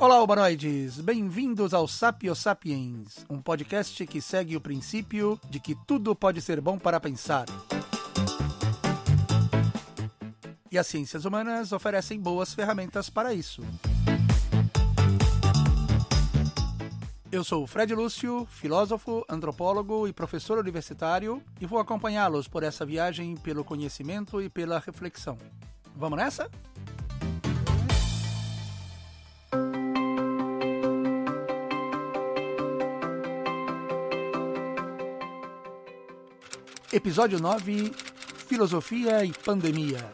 Olá, humanoides! Bem-vindos ao Sapio Sapiens, um podcast que segue o princípio de que tudo pode ser bom para pensar. E as ciências humanas oferecem boas ferramentas para isso. Eu sou Fred Lúcio, filósofo, antropólogo e professor universitário, e vou acompanhá-los por essa viagem pelo conhecimento e pela reflexão. Vamos nessa? Episódio 9 Filosofia e Pandemia.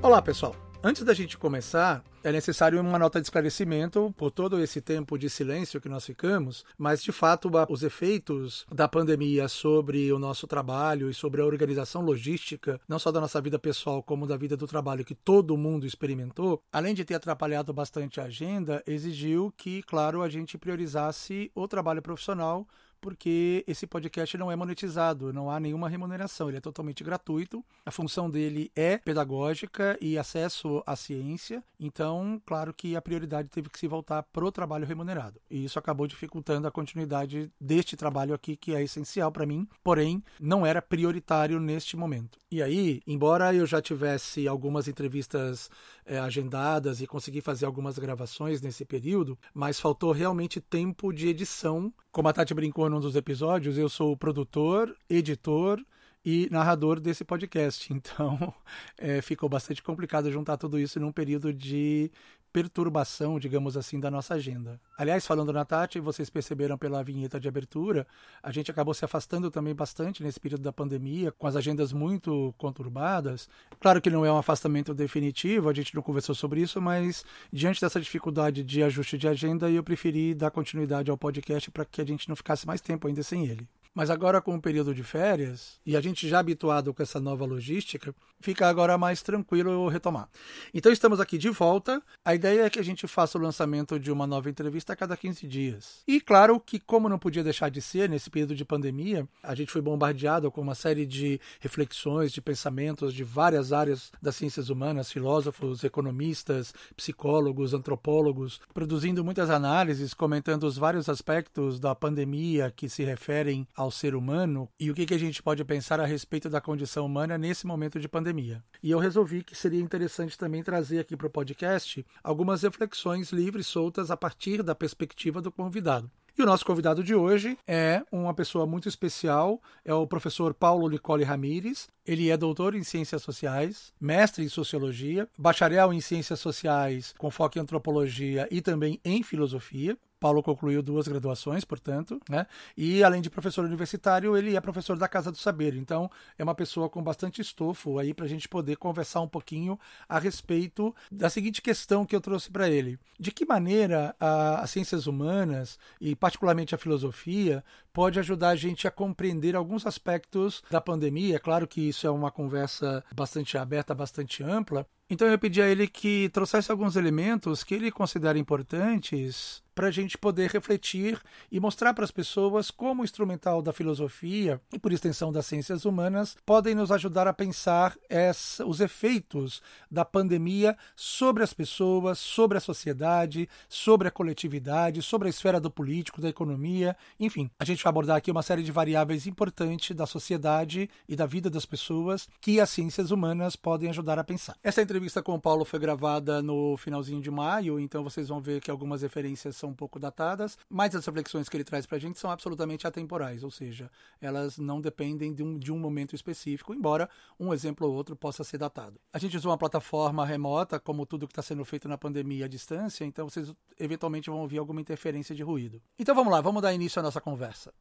Olá, pessoal. Antes da gente começar, é necessário uma nota de esclarecimento por todo esse tempo de silêncio que nós ficamos, mas de fato os efeitos da pandemia sobre o nosso trabalho e sobre a organização logística, não só da nossa vida pessoal, como da vida do trabalho que todo mundo experimentou, além de ter atrapalhado bastante a agenda, exigiu que, claro, a gente priorizasse o trabalho profissional porque esse podcast não é monetizado, não há nenhuma remuneração, ele é totalmente gratuito. A função dele é pedagógica e acesso à ciência, então, claro que a prioridade teve que se voltar para o trabalho remunerado. E isso acabou dificultando a continuidade deste trabalho aqui, que é essencial para mim, porém, não era prioritário neste momento. E aí, embora eu já tivesse algumas entrevistas é, agendadas e consegui fazer algumas gravações nesse período, mas faltou realmente tempo de edição. Como a Tati brincou num dos episódios, eu sou produtor, editor e narrador desse podcast. Então, é, ficou bastante complicado juntar tudo isso num período de perturbação, digamos assim, da nossa agenda. Aliás, falando na Tati, vocês perceberam pela vinheta de abertura, a gente acabou se afastando também bastante nesse período da pandemia, com as agendas muito conturbadas. Claro que não é um afastamento definitivo, a gente não conversou sobre isso, mas diante dessa dificuldade de ajuste de agenda, eu preferi dar continuidade ao podcast para que a gente não ficasse mais tempo ainda sem ele. Mas agora com o período de férias, e a gente já habituado com essa nova logística, fica agora mais tranquilo retomar. Então estamos aqui de volta. A ideia é que a gente faça o lançamento de uma nova entrevista a cada 15 dias. E claro que, como não podia deixar de ser nesse período de pandemia, a gente foi bombardeado com uma série de reflexões, de pensamentos de várias áreas das ciências humanas, filósofos, economistas, psicólogos, antropólogos, produzindo muitas análises, comentando os vários aspectos da pandemia que se referem ao ao ser humano e o que, que a gente pode pensar a respeito da condição humana nesse momento de pandemia. E eu resolvi que seria interessante também trazer aqui para o podcast algumas reflexões livres, soltas, a partir da perspectiva do convidado. E o nosso convidado de hoje é uma pessoa muito especial, é o professor Paulo Nicole Ramires. Ele é doutor em Ciências Sociais, mestre em Sociologia, bacharel em Ciências Sociais com foco em Antropologia e também em Filosofia. Paulo concluiu duas graduações, portanto, né? E além de professor universitário, ele é professor da Casa do Saber. Então, é uma pessoa com bastante estofo aí para a gente poder conversar um pouquinho a respeito da seguinte questão que eu trouxe para ele: de que maneira a, as ciências humanas e particularmente a filosofia pode ajudar a gente a compreender alguns aspectos da pandemia. É claro que isso é uma conversa bastante aberta, bastante ampla. Então eu pedi a ele que trouxesse alguns elementos que ele considera importantes para a gente poder refletir e mostrar para as pessoas como o instrumental da filosofia e, por extensão, das ciências humanas podem nos ajudar a pensar essa, os efeitos da pandemia sobre as pessoas, sobre a sociedade, sobre a coletividade, sobre a esfera do político, da economia, enfim. A gente abordar aqui uma série de variáveis importantes da sociedade e da vida das pessoas que as ciências humanas podem ajudar a pensar. Essa entrevista com o Paulo foi gravada no finalzinho de maio, então vocês vão ver que algumas referências são um pouco datadas, mas as reflexões que ele traz para a gente são absolutamente atemporais, ou seja, elas não dependem de um, de um momento específico, embora um exemplo ou outro possa ser datado. A gente usa uma plataforma remota, como tudo que está sendo feito na pandemia à distância, então vocês eventualmente vão ouvir alguma interferência de ruído. Então vamos lá, vamos dar início à nossa conversa.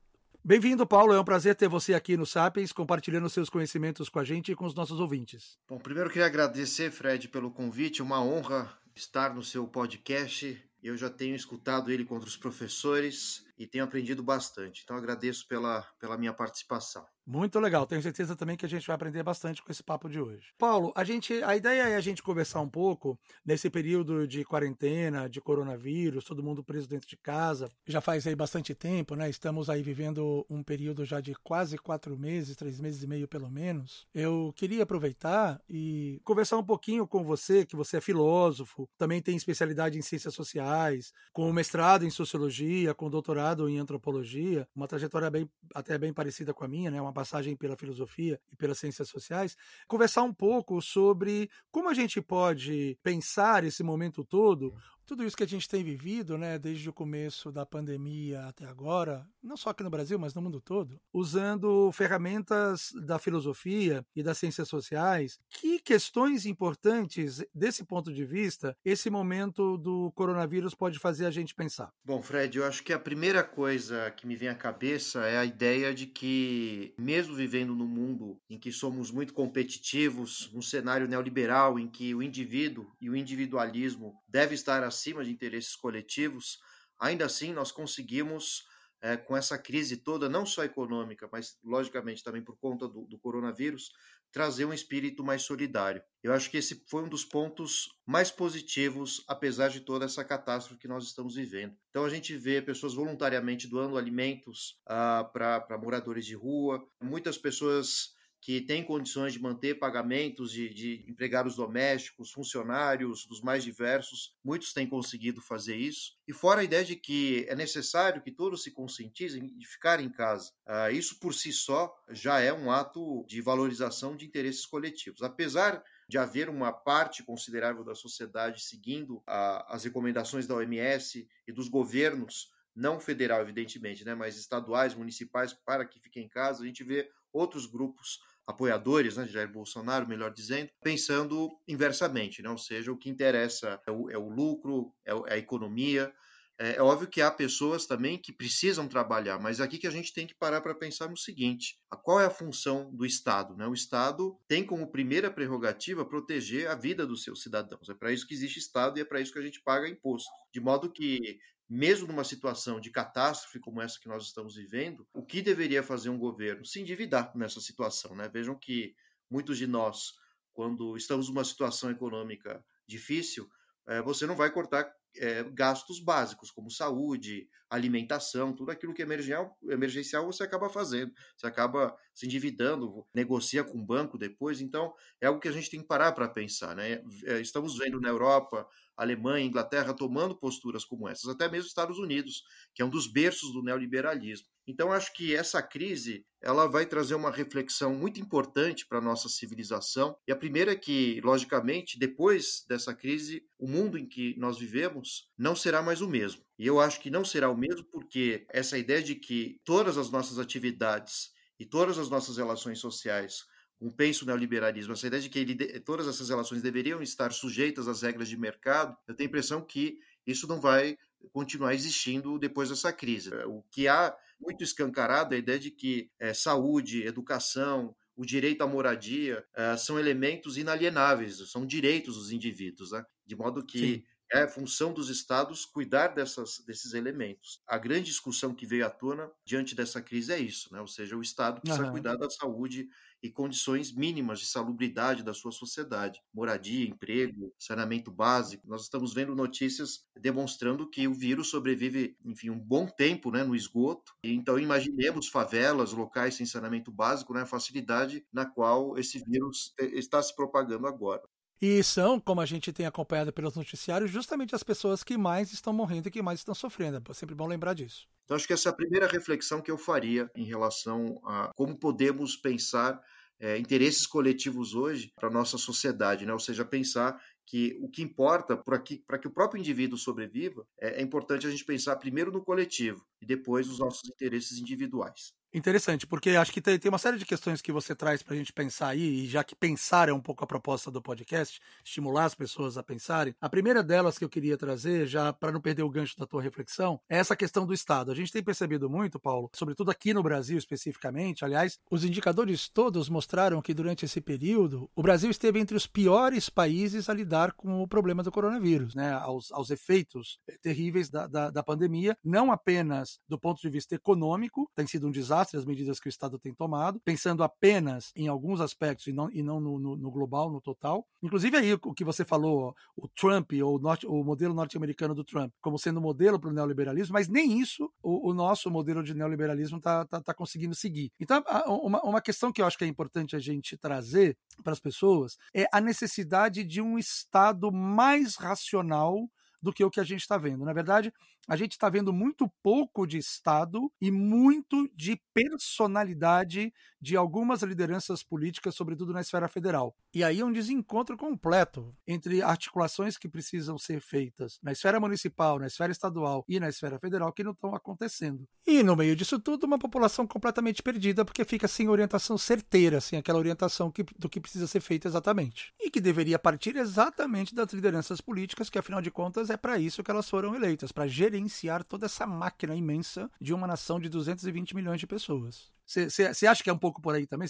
Bem-vindo, Paulo. É um prazer ter você aqui no Sapiens, compartilhando seus conhecimentos com a gente e com os nossos ouvintes. Bom, primeiro queria agradecer, Fred, pelo convite. Uma honra estar no seu podcast. Eu já tenho escutado ele contra os professores e tenho aprendido bastante. Então agradeço pela, pela minha participação. Muito legal, tenho certeza também que a gente vai aprender bastante com esse papo de hoje. Paulo, a gente, a ideia é a gente conversar um pouco nesse período de quarentena, de coronavírus, todo mundo preso dentro de casa. Já faz aí bastante tempo, né? Estamos aí vivendo um período já de quase quatro meses, três meses e meio pelo menos. Eu queria aproveitar e conversar um pouquinho com você, que você é filósofo, também tem especialidade em ciências sociais, com mestrado em sociologia, com doutorado em antropologia, uma trajetória bem até bem parecida com a minha, né? Uma passagem pela filosofia e pelas ciências sociais, conversar um pouco sobre como a gente pode pensar esse momento todo tudo isso que a gente tem vivido, né, desde o começo da pandemia até agora, não só aqui no Brasil, mas no mundo todo, usando ferramentas da filosofia e das ciências sociais, que questões importantes desse ponto de vista esse momento do coronavírus pode fazer a gente pensar? Bom, Fred, eu acho que a primeira coisa que me vem à cabeça é a ideia de que, mesmo vivendo num mundo em que somos muito competitivos, um cenário neoliberal em que o indivíduo e o individualismo deve estar acima de interesses coletivos, ainda assim nós conseguimos, é, com essa crise toda, não só econômica, mas logicamente também por conta do, do coronavírus, trazer um espírito mais solidário. Eu acho que esse foi um dos pontos mais positivos, apesar de toda essa catástrofe que nós estamos vivendo. Então a gente vê pessoas voluntariamente doando alimentos uh, para moradores de rua, muitas pessoas que tem condições de manter pagamentos de, de empregados domésticos, funcionários dos mais diversos, muitos têm conseguido fazer isso. E fora a ideia de que é necessário que todos se conscientizem de ficar em casa. Uh, isso por si só já é um ato de valorização de interesses coletivos. Apesar de haver uma parte considerável da sociedade seguindo a, as recomendações da OMS e dos governos, não federal, evidentemente, né, mas estaduais, municipais, para que fiquem em casa, a gente vê outros grupos apoiadores né, de Jair Bolsonaro, melhor dizendo, pensando inversamente, né? ou seja, o que interessa é o, é o lucro, é, é a economia. É, é, óbvio que há pessoas também que precisam trabalhar, mas aqui que a gente tem que parar para pensar no seguinte: qual é a função do Estado? Né? O Estado tem como primeira prerrogativa proteger a vida dos seus cidadãos. É para isso que existe Estado e é para isso que a gente paga imposto. De modo que mesmo numa situação de catástrofe como essa que nós estamos vivendo, o que deveria fazer um governo? Se endividar nessa situação. Né? Vejam que muitos de nós, quando estamos numa situação econômica difícil, é, você não vai cortar é, gastos básicos, como saúde, alimentação, tudo aquilo que é emergencial, emergencial você acaba fazendo. Você acaba se endividando, negocia com o banco depois. Então, é algo que a gente tem que parar para pensar. Né? É, estamos vendo na Europa Alemanha, Inglaterra tomando posturas como essas, até mesmo Estados Unidos, que é um dos berços do neoliberalismo. Então acho que essa crise ela vai trazer uma reflexão muito importante para a nossa civilização. E a primeira é que, logicamente, depois dessa crise, o mundo em que nós vivemos não será mais o mesmo. E eu acho que não será o mesmo porque essa ideia de que todas as nossas atividades e todas as nossas relações sociais um penso neoliberalismo, essa ideia de que ele, todas essas relações deveriam estar sujeitas às regras de mercado, eu tenho a impressão que isso não vai continuar existindo depois dessa crise. O que há muito escancarado é a ideia de que é, saúde, educação, o direito à moradia é, são elementos inalienáveis, são direitos dos indivíduos, né? de modo que Sim é função dos estados cuidar dessas, desses elementos. A grande discussão que veio à tona diante dessa crise é isso, né? ou seja, o Estado precisa uhum. cuidar da saúde e condições mínimas de salubridade da sua sociedade, moradia, emprego, saneamento básico. Nós estamos vendo notícias demonstrando que o vírus sobrevive, enfim, um bom tempo, né, no esgoto. Então imaginemos favelas, locais sem saneamento básico, né, a facilidade na qual esse vírus está se propagando agora. E são, como a gente tem acompanhado pelos noticiários, justamente as pessoas que mais estão morrendo e que mais estão sofrendo. É sempre bom lembrar disso. Então, acho que essa é a primeira reflexão que eu faria em relação a como podemos pensar é, interesses coletivos hoje para a nossa sociedade, né? ou seja, pensar que o que importa para que, o próprio indivíduo sobreviva é, é importante a gente pensar primeiro no coletivo e depois nos nossos interesses individuais. Interessante, porque acho que tem, uma série de questões que você traz para a gente pensar aí, e já que pensar é um pouco a proposta do podcast, estimular as pessoas a pensarem. A primeira delas que eu queria trazer, já para não perder o gancho da tua reflexão, é essa questão do Estado. A gente tem percebido muito, Paulo, sobretudo aqui no Brasil especificamente, aliás, os indicadores todos mostraram que durante esse período o Brasil esteve entre os piores países a lidar com o problema do coronavírus, né, aos, aos efeitos terríveis da, da, da pandemia, não apenas do ponto de vista econômico, tem sido um desastre desastre as medidas que o Estado tem tomado, pensando apenas em alguns aspectos e não, e não no, no, no global, no total. Inclusive aí o que você falou, o Trump, ou o, o modelo norte-americano do Trump, como sendo modelo para o neoliberalismo, mas nem isso o, o nosso modelo de neoliberalismo está tá, tá conseguindo seguir. Então, uma, uma questão que eu acho que é importante a gente trazer para as pessoas é a necessidade de um Estado mais racional do que o que a gente está vendo. Na verdade, a gente está vendo muito pouco de Estado e muito de personalidade de algumas lideranças políticas, sobretudo na esfera federal. E aí é um desencontro completo entre articulações que precisam ser feitas na esfera municipal, na esfera estadual e na esfera federal que não estão acontecendo. E no meio disso tudo, uma população completamente perdida porque fica sem orientação certeira, sem aquela orientação que, do que precisa ser feito exatamente. E que deveria partir exatamente das lideranças políticas, que afinal de contas é para isso que elas foram eleitas, para gerir gerenciar toda essa máquina imensa de uma nação de 220 milhões de pessoas. Você acha que é um pouco por aí também?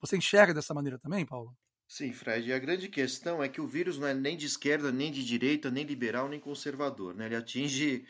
Você enxerga dessa maneira também, Paulo? Sim, Fred. E a grande questão é que o vírus não é nem de esquerda, nem de direita, nem liberal, nem conservador. Né? Ele atinge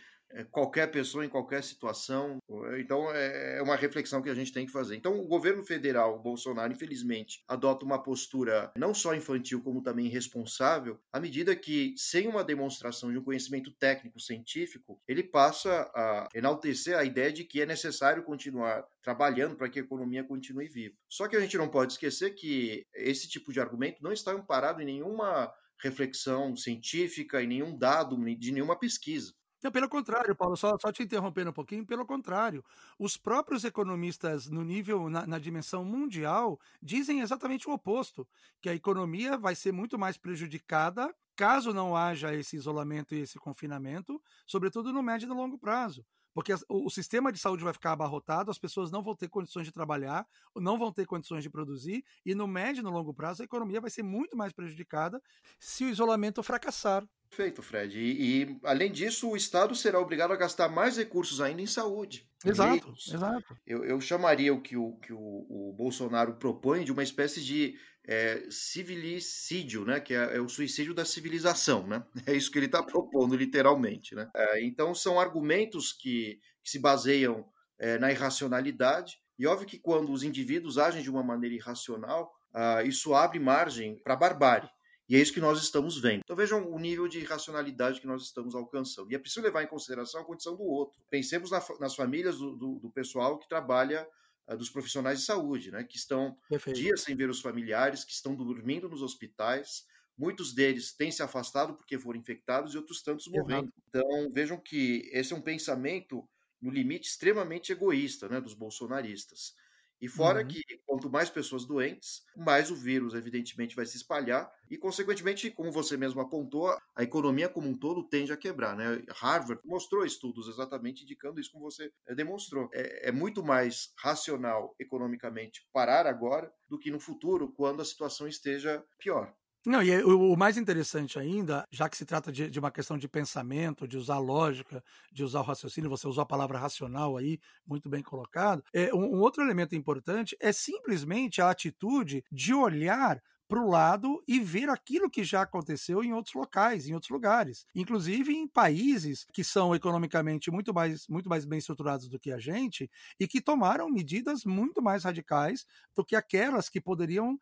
qualquer pessoa em qualquer situação. Então, é, é uma reflexão que a gente tem que fazer. Então, o governo federal, o Bolsonaro, infelizmente, adota uma postura não só infantil, como também irresponsável, à medida que, sem uma demonstração de um conhecimento técnico científico, ele passa a enaltecer a ideia de que é necessário continuar trabalhando para que a economia continue viva. Só que a gente não pode esquecer que esse tipo de argumento não está amparado em nenhuma reflexão científica e nenhum dado de nenhuma pesquisa. Pelo contrário, Paulo, só, só te interrompendo um pouquinho, pelo contrário, os próprios economistas no nível, na, na, dimensão mundial, dizem exatamente o oposto, que a economia vai ser muito mais prejudicada caso não haja esse isolamento e esse confinamento, sobretudo no médio e no longo prazo. Porque o, o sistema de saúde vai ficar abarrotado, as pessoas não vão ter condições de trabalhar, não vão ter condições de produzir, e no médio e no longo prazo a economia vai ser muito mais prejudicada se o isolamento fracassar. Perfeito, Fred. E, e, além disso, o Estado será obrigado a gastar mais recursos ainda em saúde. Exato, exato. Eu, eu, chamaria o que, o, que o, o, Bolsonaro propõe de uma espécie de é, civilicídio, né? Que é, é, o suicídio da civilização, né? É isso que ele está propondo, literalmente, né? É, então, são argumentos que, que se baseiam é, na irracionalidade. E óbvio que quando os indivíduos agem de uma maneira irracional, uh, isso abre margem para barbárie. E é isso que nós estamos vendo. Então vejam o nível de racionalidade que nós estamos alcançando. E é preciso levar em consideração a condição do outro. Pensemos na, nas famílias do, do, do, pessoal que trabalha, dos profissionais de saúde, né, que estão Perfeito. dias sem ver os familiares, que estão dormindo nos hospitais. Muitos deles têm se afastado porque foram infectados e outros tantos morrendo. Exato. Então vejam que esse é um pensamento no limite extremamente egoísta né, dos bolsonaristas. E fora uhum. que quanto mais pessoas doentes, mais o vírus, evidentemente, vai se espalhar e, consequentemente, como você mesmo apontou, a economia como um todo tende a quebrar. Né? Harvard mostrou estudos exatamente indicando isso, como você eh, demonstrou. É, é muito mais racional economicamente parar agora do que no futuro, quando a situação esteja pior. Não, e o, mais interessante ainda, já que se trata de, de, uma questão de pensamento, de usar lógica, de usar o raciocínio, você usou a palavra racional aí, muito bem colocado. É, um, um outro elemento importante é simplesmente a atitude de olhar para o lado e ver aquilo que já aconteceu em outros locais, em outros lugares, inclusive em países que são economicamente muito mais, muito mais bem estruturados do que a gente e que tomaram medidas muito mais radicais do que aquelas que poderiam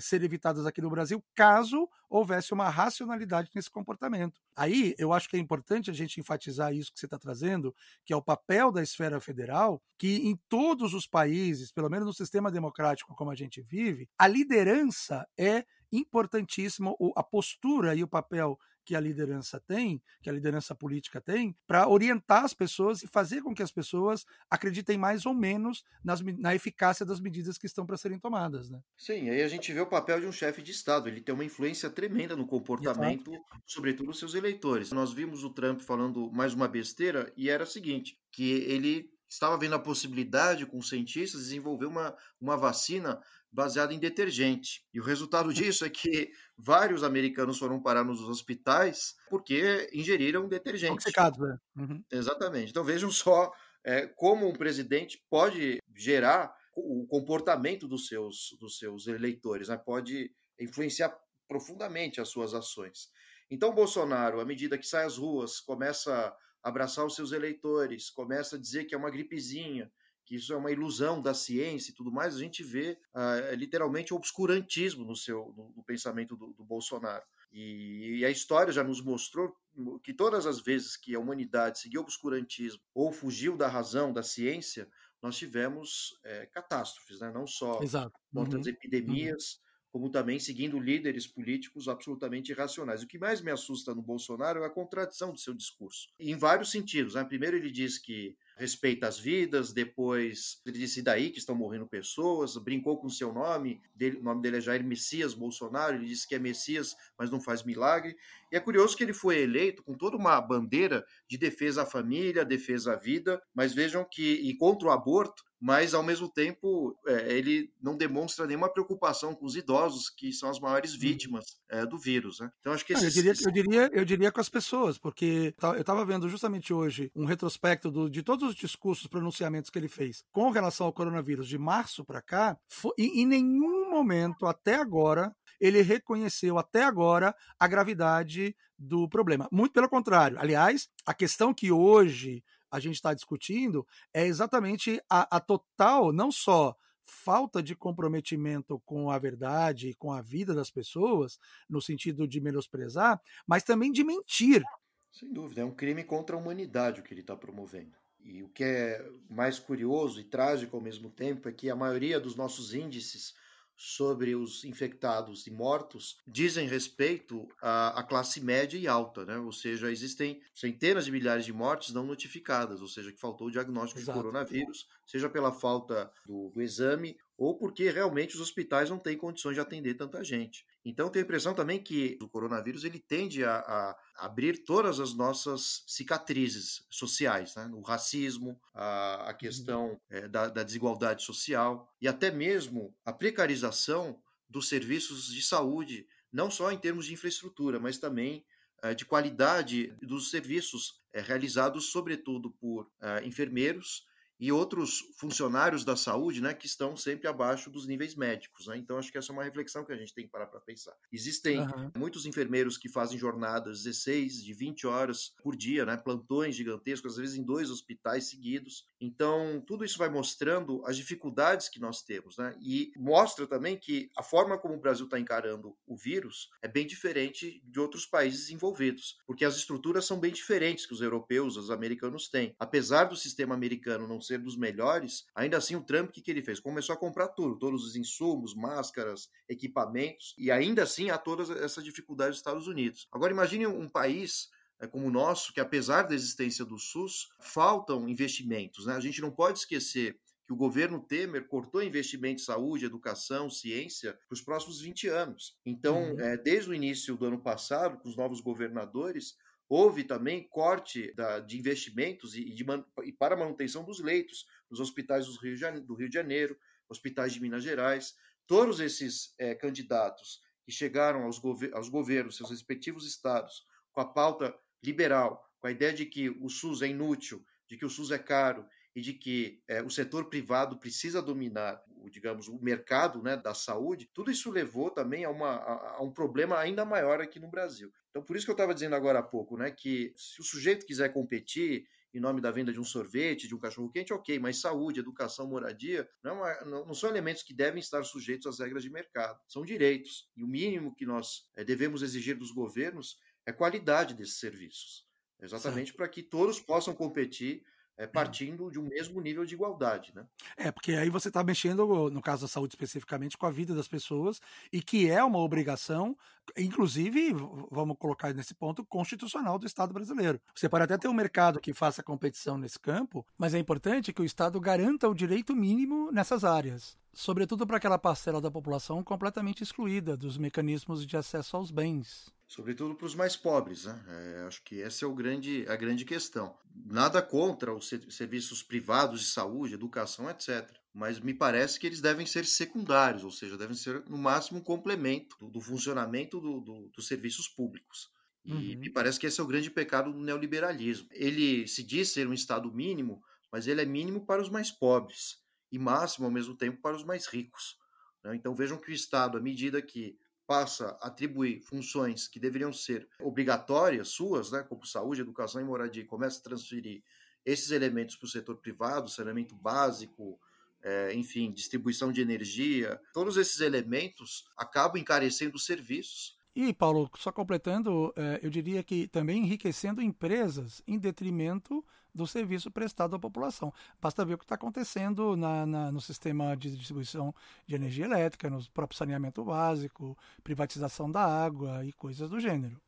ser evitadas aqui no Brasil caso houvesse uma racionalidade nesse comportamento. Aí eu acho que é importante a gente enfatizar isso que você está trazendo, que é o papel da esfera federal, que em todos os países, pelo menos no sistema democrático como a gente vive, a liderança é importantíssimo a postura e o papel que a liderança tem, que a liderança política tem, para orientar as pessoas e fazer com que as pessoas acreditem mais ou menos nas, na eficácia das medidas que estão para serem tomadas. Né? Sim, aí a gente vê o papel de um chefe de Estado. Ele tem uma influência tremenda no comportamento, Exato. sobretudo dos seus eleitores. Nós vimos o Trump falando mais uma besteira e era o seguinte, que ele estava vendo a possibilidade, com cientistas, de desenvolver uma, uma vacina baseada em detergente. E o resultado disso é que vários americanos foram parar nos hospitais porque ingeriram detergente. Toxicados, né? Uhum. Exatamente. Então vejam só é, como um presidente pode gerar o comportamento dos seus, dos seus eleitores, né? pode influenciar profundamente as suas ações. Então, Bolsonaro, à medida que sai às ruas, começa abraçar os seus eleitores, começa a dizer que é uma gripezinha, que isso é uma ilusão da ciência e tudo mais, a gente vê uh, literalmente o obscurantismo no seu no, no pensamento do, do Bolsonaro. E, e, a história já nos mostrou que todas as vezes que a humanidade seguiu o obscurantismo ou fugiu da razão, da ciência, nós tivemos é, catástrofes, né? não só Exato. contra uhum. as epidemias, como também seguindo líderes políticos absolutamente irracionais. O que mais me assusta no Bolsonaro é a contradição do seu discurso, em vários sentidos. Né? Primeiro, ele diz que respeita as vidas, depois ele disse daí que estão morrendo pessoas, brincou com seu nome, dele, o nome dele é Jair Messias Bolsonaro, ele disse que é Messias, mas não faz milagre. E é curioso que ele foi eleito com toda uma bandeira de defesa à família, defesa à vida, mas vejam que, e contra o aborto, mas ao mesmo tempo é, ele não demonstra nenhuma preocupação com os idosos, que são as maiores uhum. vítimas é, do vírus. Né? Então acho que esse, eu, diria, eu, diria, eu diria com as pessoas, porque eu estava vendo justamente hoje um retrospecto do, de todos os discursos, pronunciamentos que ele fez com relação ao coronavírus de março para cá, foi, e em nenhum momento até agora ele reconheceu até agora a gravidade do problema. Muito pelo contrário. Aliás, a questão que hoje a gente está discutindo é exatamente a, a total, não só falta de comprometimento com a verdade e com a vida das pessoas, no sentido de menosprezar, mas também de mentir. Sem dúvida, é um crime contra a humanidade o que ele está promovendo. E o que é mais curioso e trágico ao mesmo tempo é que a maioria dos nossos índices sobre os infectados e mortos dizem respeito à, à, classe média e alta, né? Ou seja, existem centenas de milhares de mortes não notificadas, ou seja, que faltou o diagnóstico Exato. de coronavírus, seja pela falta do, do exame ou porque realmente os hospitais não têm condições de atender tanta gente. Então, tenho a impressão também que o coronavírus ele tende a, a abrir todas as nossas cicatrizes sociais, né? o racismo, a, a questão é, da, da desigualdade social e até mesmo a precarização dos serviços de saúde, não só em termos de infraestrutura, mas também é, de qualidade dos serviços é, realizados, sobretudo por enfermeiros e outros funcionários da saúde, né, que estão sempre abaixo dos níveis médicos, né? Então acho que essa é uma reflexão que a gente tem que parar para pensar. Existem uhum. muitos enfermeiros que fazem jornadas 16, de 20 horas por dia, né, plantões gigantescos, às vezes em dois hospitais seguidos. Então tudo isso vai mostrando as dificuldades que nós temos, né? E mostra também que a forma como o Brasil está encarando o vírus é bem diferente de outros países envolvidos, porque as estruturas são bem diferentes que os europeus, os americanos têm. Apesar do sistema americano não ser ser dos melhores, ainda assim o Trump, o que, que ele fez? Começou a comprar tudo, todos os insumos, máscaras, equipamentos, e ainda assim há todas essas dificuldades dos Estados Unidos. Agora imagine um país é, como o nosso, que apesar da existência do SUS, faltam investimentos. Né? A gente não pode esquecer que o governo Temer cortou investimento em saúde, educação, ciência para os próximos 20 anos. Então, uhum. é, desde o início do ano passado, com os novos governadores, Houve também corte da, de investimentos e, de, e, para manutenção dos leitos nos hospitais do Rio, do Rio de Janeiro, hospitais de Minas Gerais. Todos esses é, candidatos que chegaram aos, gover aos governos, seus respectivos estados, com a pauta liberal, com a ideia de que o SUS é inútil, de que o SUS é caro e de que é, o setor privado precisa dominar, o, digamos, o mercado né, da saúde, tudo isso levou também a, uma, a, a um problema ainda maior aqui no Brasil. Então, por isso que eu estava dizendo agora há pouco, né, que se o sujeito quiser competir em nome da venda de um sorvete, de um cachorro-quente, ok, mas saúde, educação, moradia não, é, não, não, são elementos que devem estar sujeitos às regras de mercado, são direitos. E o mínimo que nós é, devemos exigir dos governos é qualidade desses serviços, exatamente para que todos possam competir é, partindo de um mesmo nível de igualdade, né? É, porque aí você está mexendo, no caso da saúde especificamente, com a vida das pessoas e que é uma obrigação, inclusive, vamos colocar nesse ponto, constitucional do Estado brasileiro. Você pode até ter um mercado que faça competição nesse campo, mas é importante que o Estado garanta o direito mínimo nessas áreas sobretudo para aquela parcela da população completamente excluída dos mecanismos de acesso aos bens. Sobretudo para os mais pobres, né? É, acho que essa é o grande, a grande questão. Nada contra os serviços privados de saúde, educação, etc. Mas me parece que eles devem ser secundários, ou seja, devem ser no máximo um complemento do, do funcionamento do, do, dos serviços públicos. E uhum. me parece que esse é o grande pecado do neoliberalismo. Ele se diz ser um Estado mínimo, mas ele é mínimo para os mais pobres e máximo ao mesmo tempo para os mais ricos. Né? Então vejam que o Estado, à medida que passa a atribuir funções que deveriam ser obrigatórias suas, né, como saúde, educação e moradia, e começa a transferir esses elementos para o setor privado, saneamento básico, é, enfim, distribuição de energia, todos esses elementos acabam encarecendo os serviços e, Paulo, só completando, é, eu diria que também enriquecendo empresas em detrimento do serviço prestado à população. Basta ver o que está acontecendo na, na, no sistema de distribuição de energia elétrica, no próprio saneamento básico, privatização da água e coisas do gênero.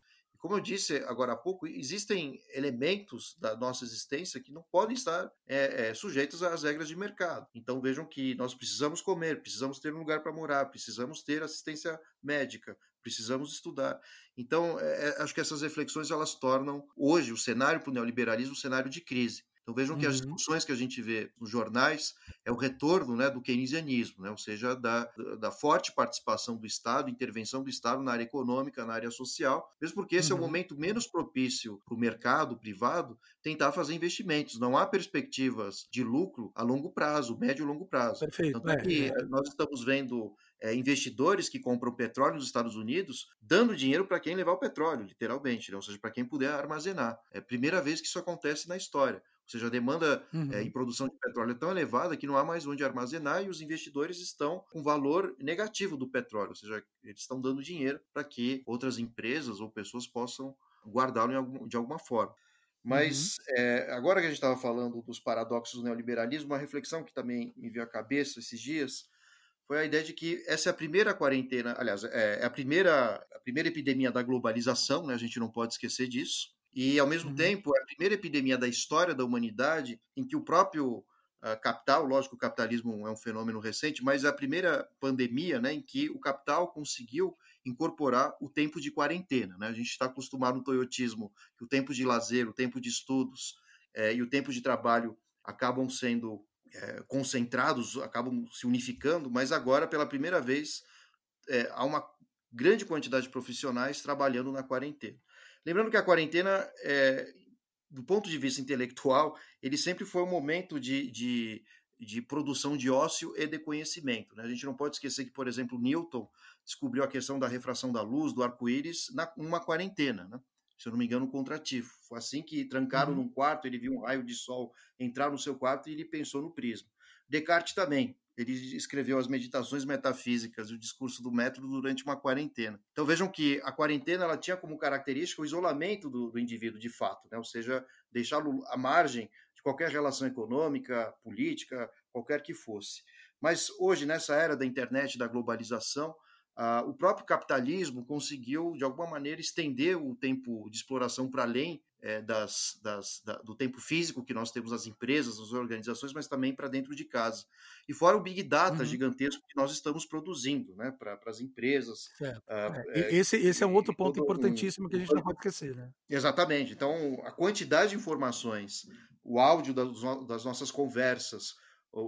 Como eu disse agora há pouco, existem elementos da nossa existência que não podem estar é, é, sujeitos às regras de mercado. Então vejam que nós precisamos comer, precisamos ter um lugar para morar, precisamos ter assistência médica, precisamos estudar. Então, é, acho que essas reflexões elas tornam hoje o cenário para o neoliberalismo um cenário de crise. Então vejam que as uhum. discussões que a gente vê nos jornais é o retorno né, do keynesianismo, né, ou seja, da, da forte participação do Estado, intervenção do Estado na área econômica, na área social, mesmo porque esse uhum. é o uhum. momento menos propício para o mercado privado tentar fazer investimentos. Não há perspectivas de lucro a longo prazo, médio e longo prazo. Perfeito. Tanto é, que é. nós estamos vendo é, investidores que compram petróleo nos Estados Unidos dando dinheiro para quem levar o petróleo, literalmente, né? ou seja, para quem puder armazenar. É a primeira vez que isso acontece na história. Ou seja, a demanda uhum. é, em produção de petróleo é tão elevada que não há mais onde armazenar e os investidores estão com valor negativo do petróleo, ou seja, eles estão dando dinheiro para que outras empresas ou pessoas possam guardá-lo de alguma forma. Mas uhum. é, agora que a gente estava falando dos paradoxos do neoliberalismo, uma reflexão que também me veio à cabeça esses dias foi a ideia de que essa é a primeira quarentena, aliás, é, é a primeira, a primeira epidemia da globalização, né? a gente não pode esquecer disso. E, ao mesmo uhum. tempo, é a primeira epidemia da história da humanidade em que o próprio uh, capital, lógico, o capitalismo é um fenômeno recente, mas é a primeira pandemia né, em que o capital conseguiu incorporar o tempo de quarentena. Né? A gente está acostumado no toyotismo que o tempo de lazer, o tempo de estudos é, e o tempo de trabalho acabam sendo é, concentrados, acabam se unificando, mas agora, pela primeira vez, é, há uma grande quantidade de profissionais trabalhando na quarentena. Lembrando que a quarentena, é, do ponto de vista intelectual, ele sempre foi um momento de, de, de produção de ócio e de conhecimento. Né? A gente não pode esquecer que, por exemplo, Newton descobriu a questão da refração da luz, do arco-íris, numa quarentena, né? Se eu não me engano, contrativo. Foi assim que trancaram uhum. num quarto, ele viu um raio de sol entrar no seu quarto e ele pensou no prisma. Descartes também ele escreveu as meditações metafísicas e o discurso do método durante uma quarentena. Então vejam que a quarentena ela tinha como característica o isolamento do, do indivíduo de fato, né? ou seja, deixá-lo à margem de qualquer relação econômica, política, qualquer que fosse. Mas hoje, nessa era da internet, da globalização, Uh, o próprio capitalismo conseguiu, de alguma maneira, estender o tempo de exploração para além é, das, das, da, do tempo físico que nós temos nas empresas, nas organizações, mas também para dentro de casa. E fora o Big Data uhum. gigantesco que nós estamos produzindo né, para as empresas. Uh, é, esse, esse é um outro ponto importantíssimo um, que a gente não pode esquecer. Né? Exatamente. Então, a quantidade de informações, o áudio das, das nossas conversas,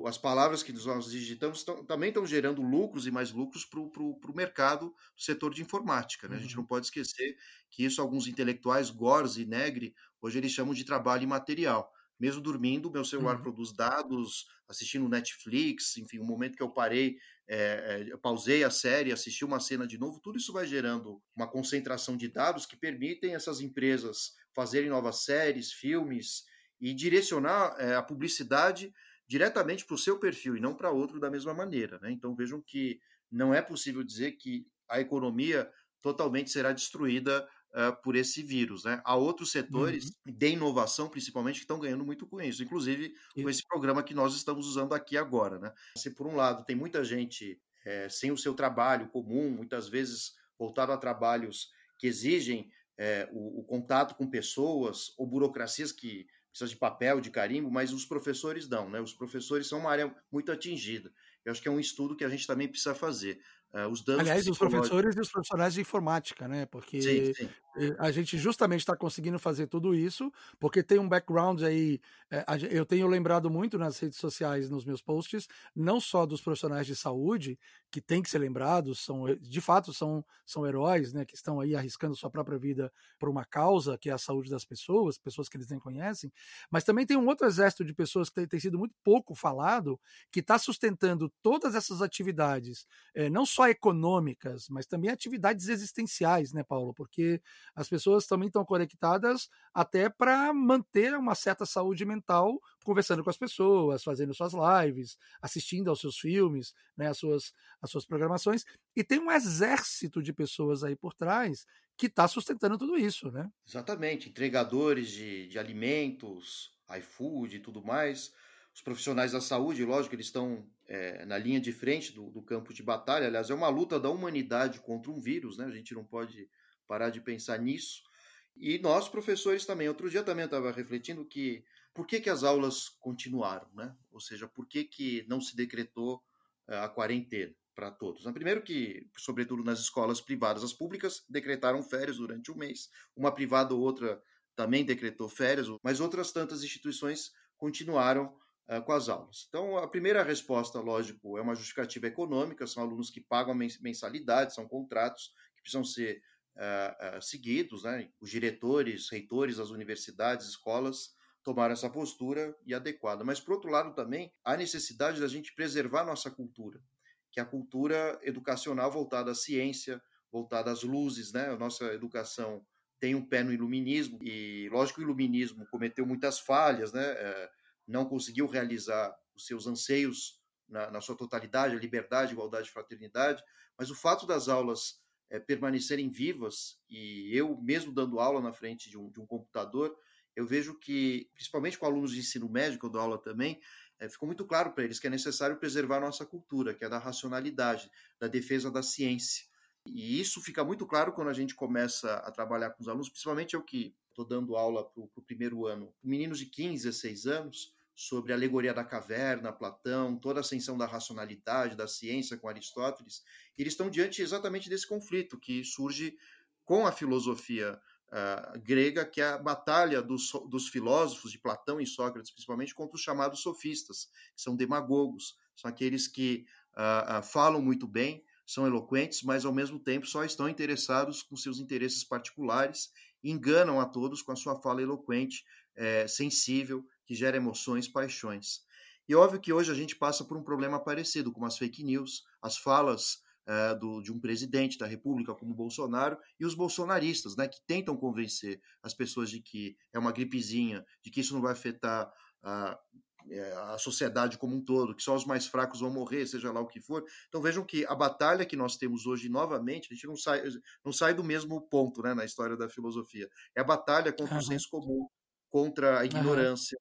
as palavras que nós digitamos tão, também estão gerando lucros e mais lucros para o mercado do setor de informática. Né? Uhum. A gente uhum. não pode esquecer que isso alguns intelectuais, Gores e Negri, hoje eles chamam de trabalho imaterial. Mesmo dormindo, meu celular uhum. produz dados, assistindo Netflix, enfim, o um momento que eu parei, é, é, pausei a série, assisti uma cena de novo, tudo isso vai gerando uma concentração de dados que permitem essas empresas fazerem novas séries, filmes e direcionar é, a publicidade diretamente para o seu perfil e não para outro da mesma maneira. Né? Então vejam que não é possível dizer que a economia totalmente será destruída uh, por esse vírus. Né? Há outros setores uhum. de inovação, principalmente, que estão ganhando muito com isso, inclusive isso. com esse programa que nós estamos usando aqui agora. Né? Se por um lado tem muita gente é, sem o seu trabalho comum, muitas vezes voltado a trabalhos que exigem é, o, o, contato com pessoas ou burocracias que precisa de papel, de carimbo, mas os professores não, né? Os professores são uma área muito atingida. Eu acho que é um estudo que a gente também precisa fazer. Uh, os danos Aliás, os professores e os profissionais de informática, né? Porque sim, sim. a gente justamente está conseguindo fazer tudo isso, porque tem um background aí. Eh, eu tenho lembrado muito nas redes sociais, nos meus posts, não só dos profissionais de saúde, que tem que ser lembrados, são de fato são, são heróis, né? Que estão aí arriscando sua própria vida por uma causa, que é a saúde das pessoas, pessoas que eles nem conhecem, mas também tem um outro exército de pessoas que tem, tem sido muito pouco falado, que está sustentando todas essas atividades, é, não só econômicas, mas também atividades existenciais, né, Paulo? Porque as pessoas também estão conectadas até para manter uma certa saúde mental, conversando com as pessoas, fazendo suas lives, assistindo aos seus filmes, né, as, suas, as suas programações. E tem um exército de pessoas aí por trás que está sustentando tudo isso, né? Exatamente. Entregadores de, de alimentos, iFood e tudo mais os profissionais da saúde, lógico, eles estão é, na linha de frente do, do, campo de batalha. Aliás, é uma luta da humanidade contra um vírus, né? A gente não pode parar de pensar nisso. E nós, professores, também. Outro dia também estava refletindo que por que, que as aulas continuaram, né? Ou seja, por que, que não se decretou é, a quarentena para todos? Né? Primeiro que, sobretudo nas escolas privadas, as públicas decretaram férias durante um mês. Uma privada ou outra também decretou férias, mas outras tantas instituições continuaram uh, com as aulas. Então, a primeira resposta, lógico, é uma justificativa econômica, são alunos que pagam mensalidade, são contratos que precisam ser uh, seguidos, né? os diretores, reitores das universidades, escolas, tomaram essa postura e adequada. Mas, por outro lado, também há necessidade da gente preservar nossa cultura, que é a cultura educacional voltada à ciência, voltada às luzes, né? A nossa educação tem um pé no iluminismo e, lógico, o iluminismo cometeu muitas falhas, né? Não conseguiu realizar os seus anseios na, na sua totalidade, liberdade, igualdade, a fraternidade, mas o fato das aulas é, permanecerem vivas, e eu mesmo dando aula na frente de um, de um computador, eu vejo que, principalmente com alunos de ensino médio, que eu dou aula também, é, ficou muito claro para eles que é necessário preservar nossa cultura, que é da racionalidade, da defesa da ciência. E isso fica muito claro quando a gente começa a trabalhar com os alunos, principalmente eu que estou dando aula para o primeiro ano, meninos de 15, 16 anos, sobre a alegoria da caverna, Platão, toda a ascensão da racionalidade, da ciência com Aristóteles, eles estão diante exatamente desse conflito que surge com a filosofia uh, grega, que é a batalha dos, dos filósofos de Platão e Sócrates, principalmente, contra os chamados sofistas, que são demagogos, são aqueles que uh, uh, falam muito bem, são eloquentes, mas ao mesmo tempo só estão interessados com seus interesses particulares, enganam a todos com a sua fala eloquente, é, sensível, que gera emoções, paixões. E óbvio que hoje a gente passa por um problema parecido, como as fake news, as falas uh, do, de um presidente da República como Bolsonaro e os bolsonaristas, né, que tentam convencer as pessoas de que é uma gripezinha, de que isso não vai afetar a, eh, a sociedade como um todo, que só os mais fracos vão morrer, seja lá o que for. Então vejam que a batalha que nós temos hoje novamente, a gente não sai, não sai do mesmo ponto né, na história da filosofia. É a batalha contra uhum. o senso comum, contra a ignorância,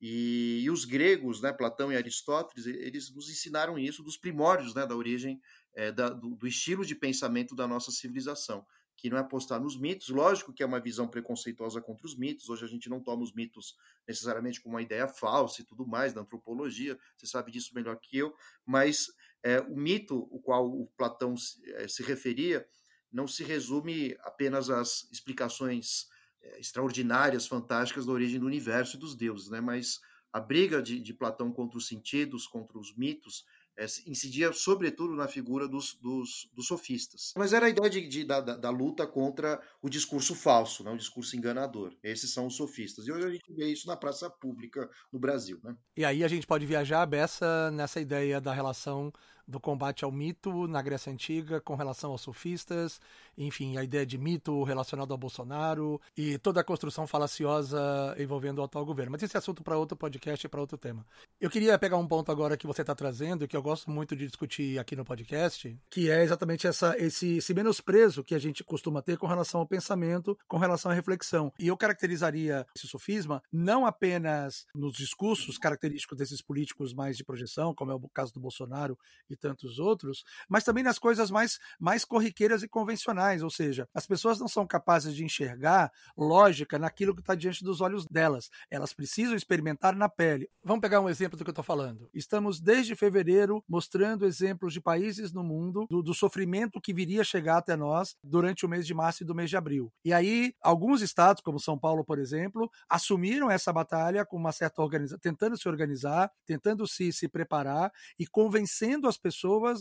e, e, os gregos, né, Platão e Aristóteles, eles nos ensinaram isso dos primórdios né, da origem é, da, do, do, estilo de pensamento da nossa civilização, que não é apostar nos mitos. Lógico que é uma visão preconceituosa contra os mitos. Hoje a gente não toma os mitos necessariamente como uma ideia falsa e tudo mais da antropologia. Você sabe disso melhor que eu. Mas é, o mito, o qual o Platão se, é, se referia, não se resume apenas às explicações é, extraordinárias, fantásticas da origem do universo e dos deuses, né? Mas a briga de, de Platão contra os sentidos, contra os mitos, é, incidia sobretudo na figura dos, dos, dos, sofistas. Mas era a ideia de, de da, da, luta contra o discurso falso, né? o discurso enganador. Esses são os sofistas. E hoje a gente vê isso na praça pública no Brasil. Né? E aí a gente pode viajar, Bessa, nessa ideia da relação do combate ao mito na Grécia Antiga com relação aos sofistas, enfim, a ideia de mito relacionado ao Bolsonaro e toda a construção falaciosa envolvendo o atual governo. Mas esse é assunto para outro podcast e para outro tema. Eu queria pegar um ponto agora que você está trazendo, que eu gosto muito de discutir aqui no podcast, que é exatamente essa, esse, esse menosprezo que a gente costuma ter com relação ao pensamento, com relação à reflexão. E eu caracterizaria esse sofisma não apenas nos discursos característicos desses políticos mais de projeção, como é o caso do Bolsonaro e tantos outros, mas também nas coisas mais, mais corriqueiras e convencionais, ou seja, as pessoas não são capazes de enxergar lógica naquilo que está diante dos olhos delas. Elas precisam experimentar na pele. Vamos pegar um exemplo do que eu estou falando. Estamos desde fevereiro mostrando exemplos de países no mundo do, do sofrimento que viria chegar até nós durante o mês de março e do mês de abril. E aí, alguns estados, como São Paulo, por exemplo, assumiram essa batalha com uma certa organização, tentando se organizar, tentando se, se preparar e convencendo as pessoas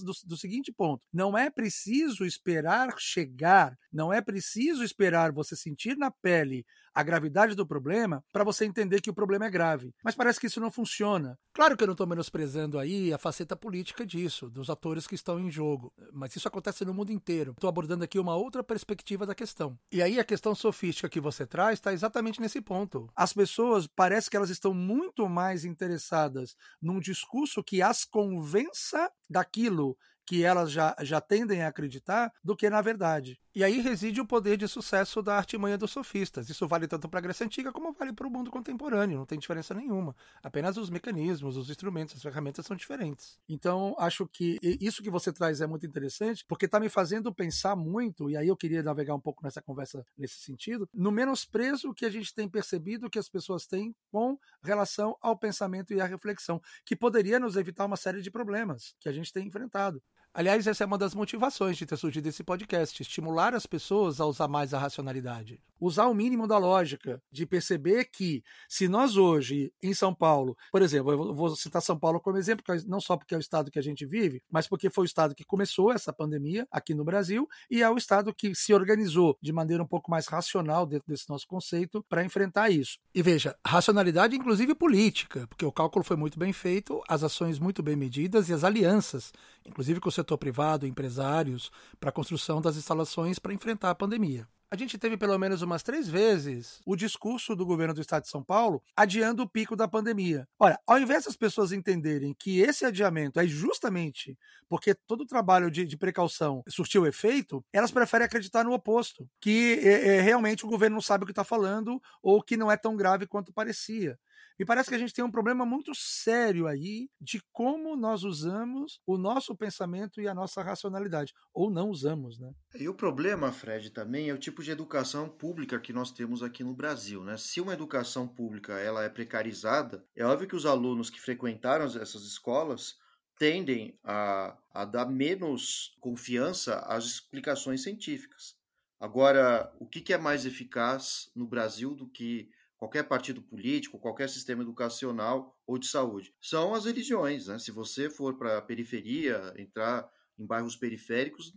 do, do seguinte ponto: não é preciso esperar chegar, não é preciso esperar você sentir na pele a gravidade do problema para você entender que o problema é grave. Mas parece que isso não funciona. Claro que eu não estou menosprezando aí a faceta política disso, dos atores que estão em jogo, mas isso acontece no mundo inteiro. Estou abordando aqui uma outra perspectiva da questão. E aí a questão sofística que você traz está exatamente nesse ponto. As pessoas parece que elas estão muito mais interessadas num discurso que as convença daquilo que elas já, já tendem a acreditar do que na verdade. E aí reside o poder de sucesso da artimanha dos sofistas. Isso vale tanto para a Grécia Antiga como vale para o mundo contemporâneo, não tem diferença nenhuma. Apenas os mecanismos, os instrumentos, as ferramentas são diferentes. Então, acho que isso que você traz é muito interessante, porque está me fazendo pensar muito, e aí eu queria navegar um pouco nessa conversa nesse sentido, no menosprezo que a gente tem percebido que as pessoas têm com relação ao pensamento e à reflexão, que poderia nos evitar uma série de problemas que a gente tem enfrentado. Aliás, essa é uma das motivações de ter surgido esse podcast: estimular as pessoas a usar mais a racionalidade. Usar o mínimo da lógica, de perceber que, se nós hoje, em São Paulo, por exemplo, eu vou citar São Paulo como exemplo, não só porque é o estado que a gente vive, mas porque foi o estado que começou essa pandemia aqui no Brasil e é o estado que se organizou de maneira um pouco mais racional dentro desse nosso conceito para enfrentar isso. E veja, racionalidade inclusive política, porque o cálculo foi muito bem feito, as ações muito bem medidas e as alianças, inclusive com o setor privado, empresários, para a construção das instalações para enfrentar a pandemia. A gente teve pelo menos umas três vezes o discurso do governo do estado de São Paulo adiando o pico da pandemia. Olha, ao invés das pessoas entenderem que esse adiamento é justamente porque todo o trabalho de, de precaução surtiu efeito, elas preferem acreditar no oposto, que é, é, realmente o governo não sabe o que está falando ou que não é tão grave quanto parecia. Me parece que a gente tem um problema muito sério aí de como nós usamos o nosso pensamento e a nossa racionalidade, ou não usamos, né? E o problema, Fred, também é o tipo de educação pública que nós temos aqui no Brasil, né? Se uma educação pública ela é precarizada, é óbvio que os alunos que frequentaram essas escolas tendem a, a dar menos confiança às explicações científicas. Agora, o que, que é mais eficaz no Brasil do que qualquer partido político, qualquer sistema educacional ou de saúde. São as religiões. Né? Se você for para a periferia, entrar em bairros periféricos,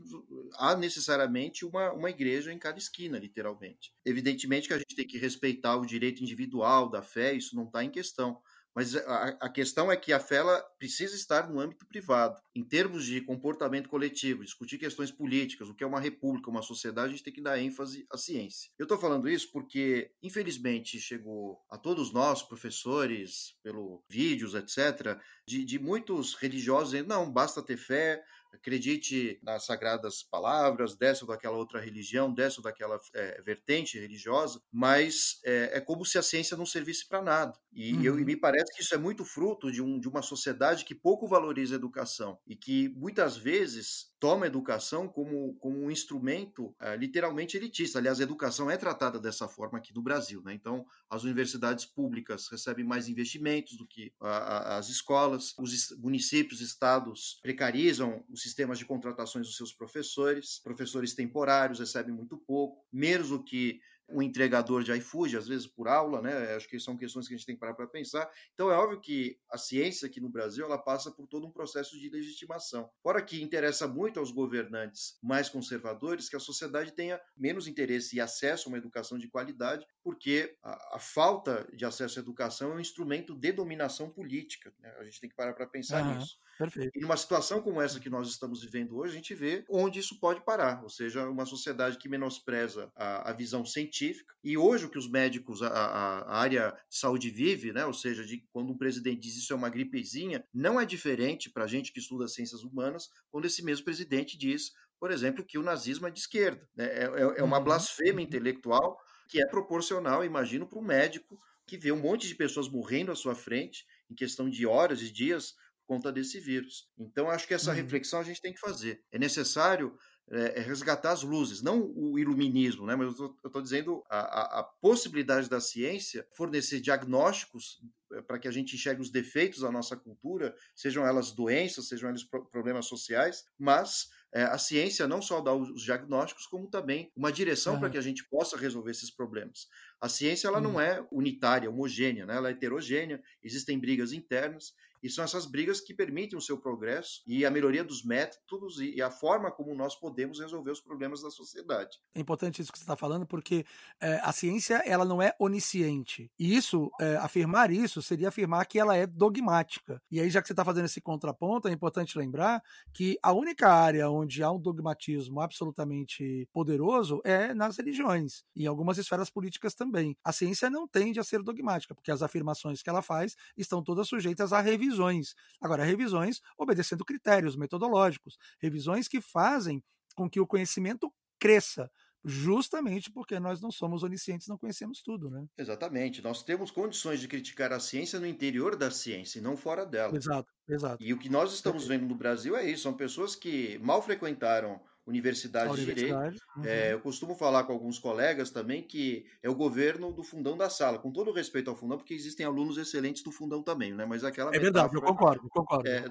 há necessariamente uma, uma igreja em cada esquina, literalmente. Evidentemente que a gente tem que respeitar o direito individual da fé, isso não está em questão. Mas a, questão é que a fé ela precisa estar no âmbito privado. Em termos de comportamento coletivo, discutir questões políticas, o que é uma república, uma sociedade, a gente tem que dar ênfase à ciência. Eu estou falando isso porque, infelizmente, chegou a todos nós, professores, pelo vídeos, etc., de, de muitos religiosos dizendo, não, basta ter fé, acredite nas sagradas palavras, dessa ou daquela outra religião, dessa ou daquela é, vertente religiosa, mas é, é, como se a ciência não servisse para nada. E, uhum. eu, e me parece que isso é muito fruto de, um, de uma sociedade que pouco valoriza a educação e que muitas vezes toma a educação como, como um instrumento é, literalmente elitista. Aliás, a educação é tratada dessa forma aqui no Brasil. Né? Então, as universidades públicas recebem mais investimentos do que a, a, as escolas, os municípios, estados precarizam os sistemas de contratações dos seus professores, professores temporários recebem muito pouco, menos do que um entregador de iFood, às vezes por aula, né? Acho que são questões que a gente tem que parar para pensar. Então é óbvio que a ciência aqui no Brasil ela passa por todo um processo de legitimação. Fora que interessa muito aos governantes mais conservadores que a sociedade tenha menos interesse e acesso a uma educação de qualidade, porque a, a falta de acesso à educação é um instrumento de dominação política. Né? A gente tem que parar para pensar uhum. nisso. Perfeito. E numa situação como essa que nós estamos vivendo hoje, a gente vê onde isso pode parar, ou seja, uma sociedade que menospreza a, a visão científica. E hoje o que os médicos, a, a, área de saúde vive, né, ou seja, de quando um presidente diz isso é uma gripezinha, não é diferente para a gente que estuda ciências humanas, quando esse mesmo presidente diz, por exemplo, que o nazismo é de esquerda. Né? É, é, é uma uhum. blasfêmia intelectual que é proporcional, imagino, para um médico que vê um monte de pessoas morrendo à sua frente em questão de horas e dias conta desse vírus. Então, acho que essa uhum. reflexão a gente tem que fazer. É necessário é, é, resgatar as luzes, não o iluminismo, né? mas eu estou dizendo a, a, a, possibilidade da ciência fornecer diagnósticos é, para que a gente enxergue os defeitos da nossa cultura, sejam elas doenças, sejam elas problemas sociais, mas é, a ciência não só dá os diagnósticos, como também uma direção uhum. para que a gente possa resolver esses problemas. A ciência ela uhum. não é unitária, homogênea, né? ela é heterogênea, existem brigas internas e são essas brigas que permitem o seu progresso e a melhoria dos métodos e a forma como nós podemos resolver os problemas da sociedade. É importante isso que você está falando, porque é, a ciência ela não é onisciente. E isso, é, afirmar isso, seria afirmar que ela é dogmática. E aí, já que você está fazendo esse contraponto, é importante lembrar que a única área onde há um dogmatismo absolutamente poderoso é nas religiões e em algumas esferas políticas também. A ciência não tende a ser dogmática, porque as afirmações que ela faz estão todas sujeitas à revisão revisões. Agora, revisões obedecendo critérios metodológicos, revisões que fazem com que o conhecimento cresça, justamente porque nós não somos oniscientes, não conhecemos tudo, né? Exatamente. Nós temos condições de criticar a ciência no interior da ciência e não fora dela. Exato, exato. E o que nós estamos vendo no Brasil é isso, são pessoas que mal frequentaram universidade, de direito. Uhum. É, eu costumo falar com alguns colegas também que é o governo do fundão da sala, com todo respeito ao fundão, porque existem alunos excelentes do fundão também, né? Mas aquela é verdade, eu concordo, eu concordo. É,